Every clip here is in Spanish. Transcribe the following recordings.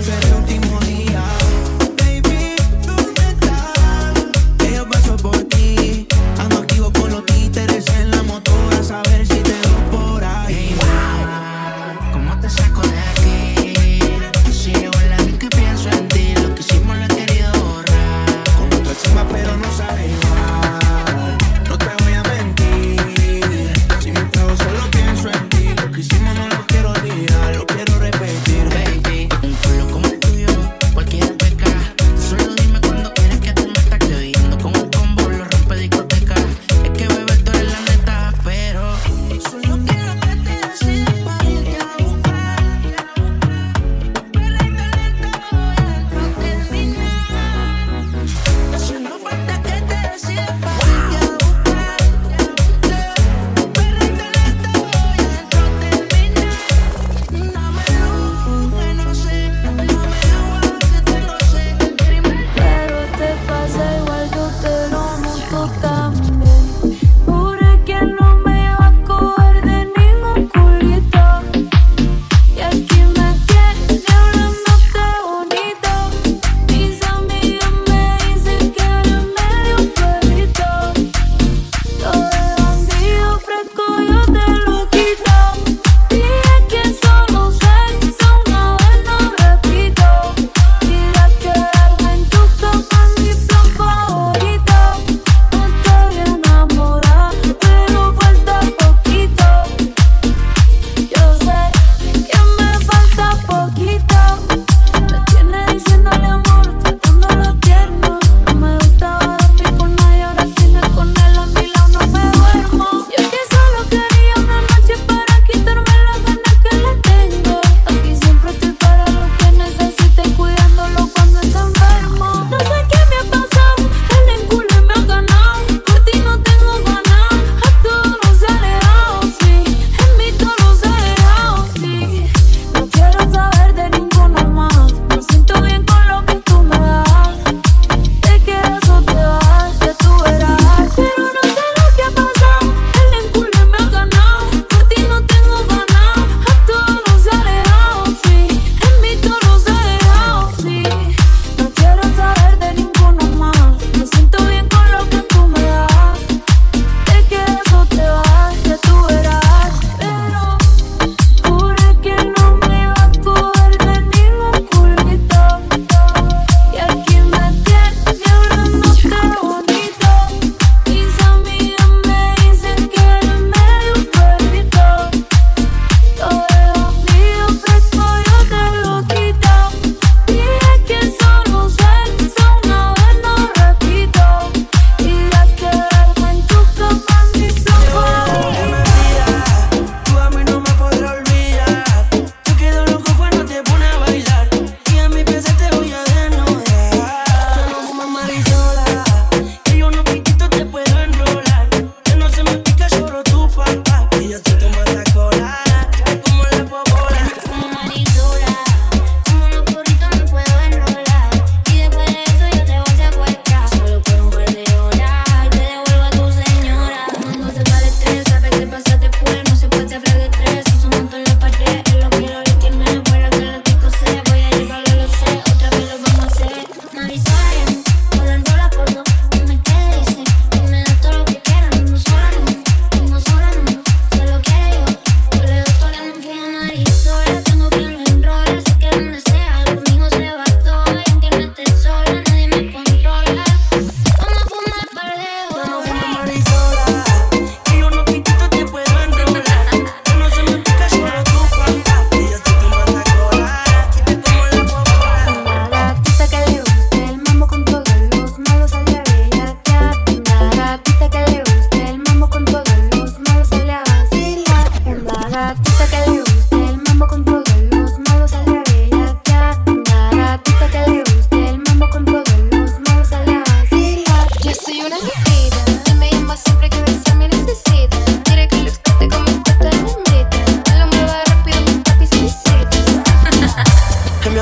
Don't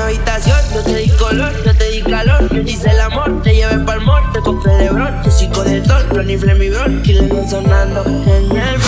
habitación. Yo te di color, yo te di calor, yo te hice el amor. Te llevé pa'l mor, te compré de bron, te soy codetor, plonifle mi bron, killing sonando en el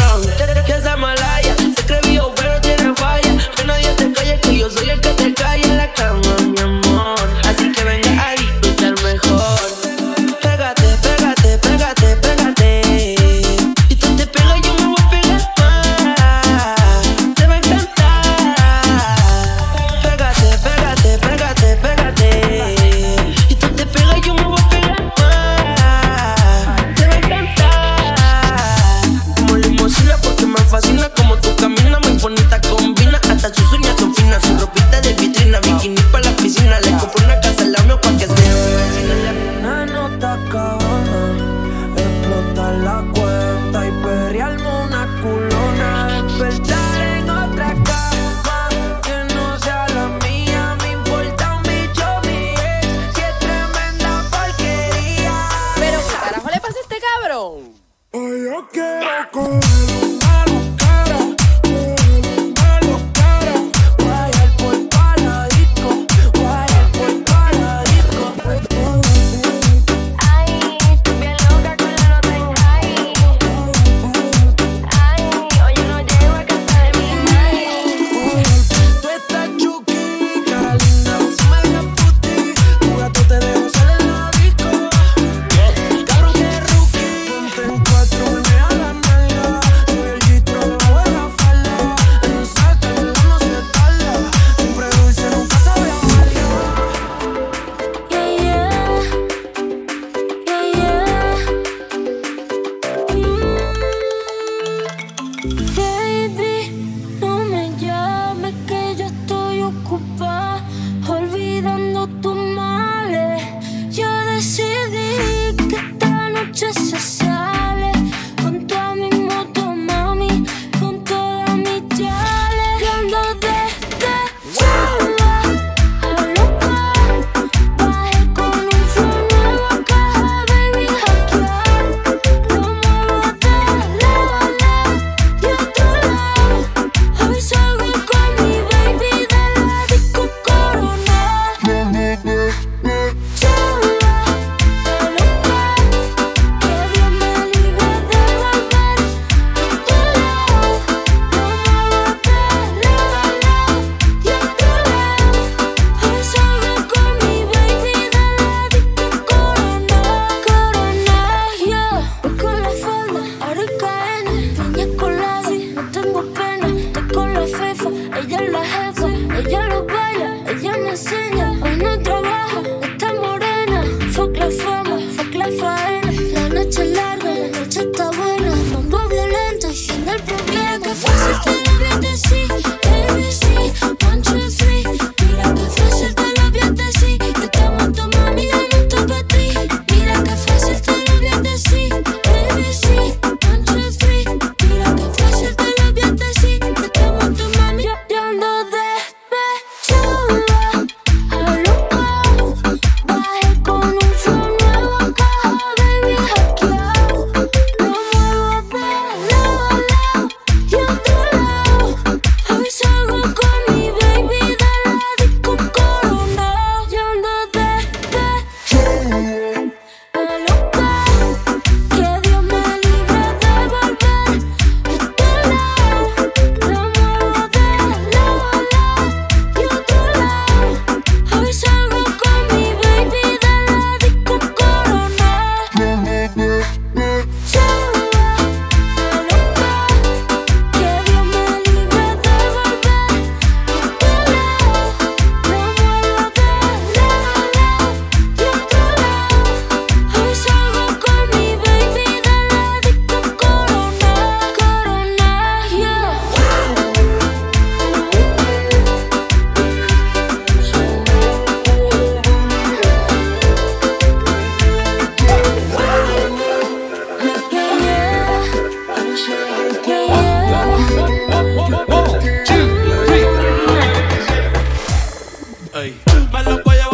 Ey. Me los voy a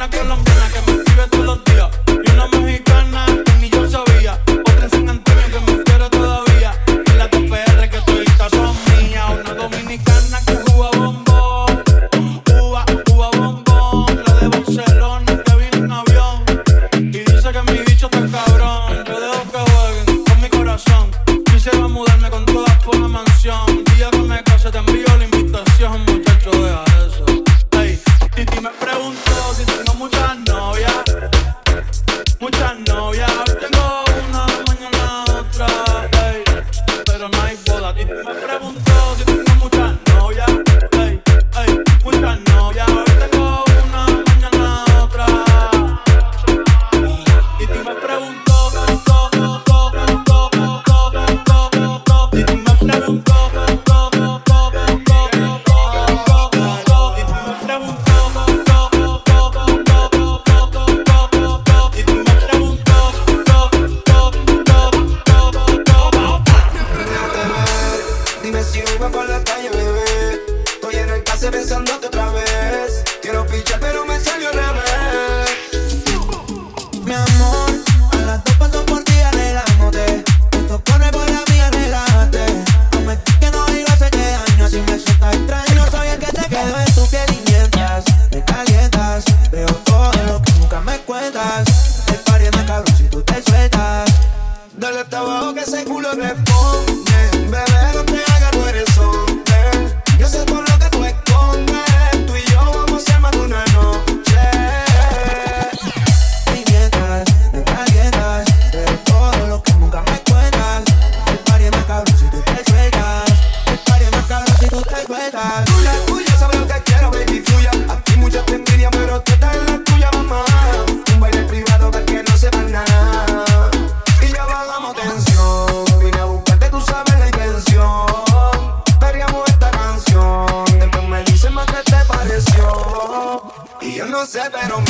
una colombiana que me hasta abajo que ese culo responde, bebé. severam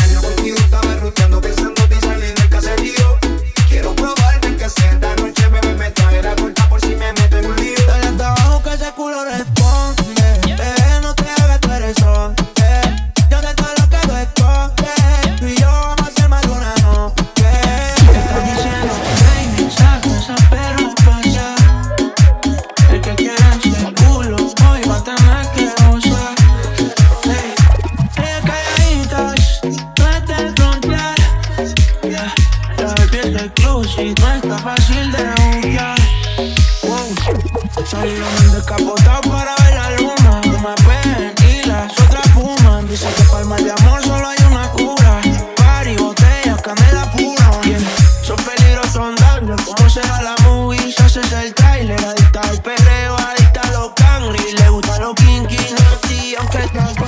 broken, que I'm aunque no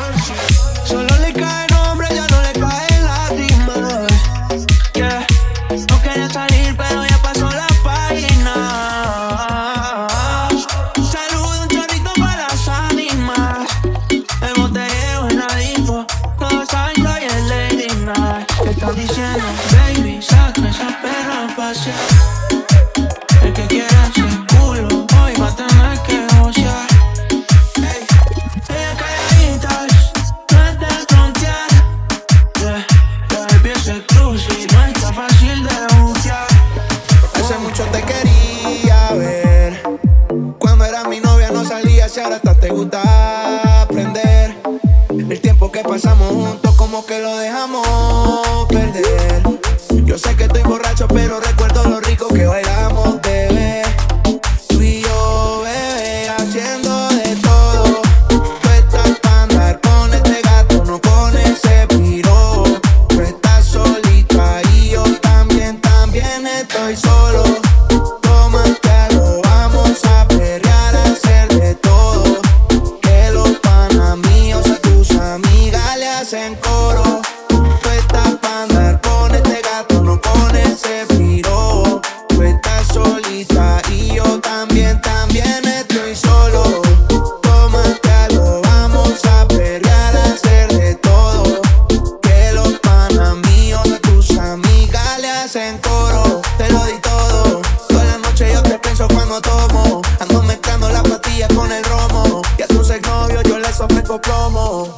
plomo.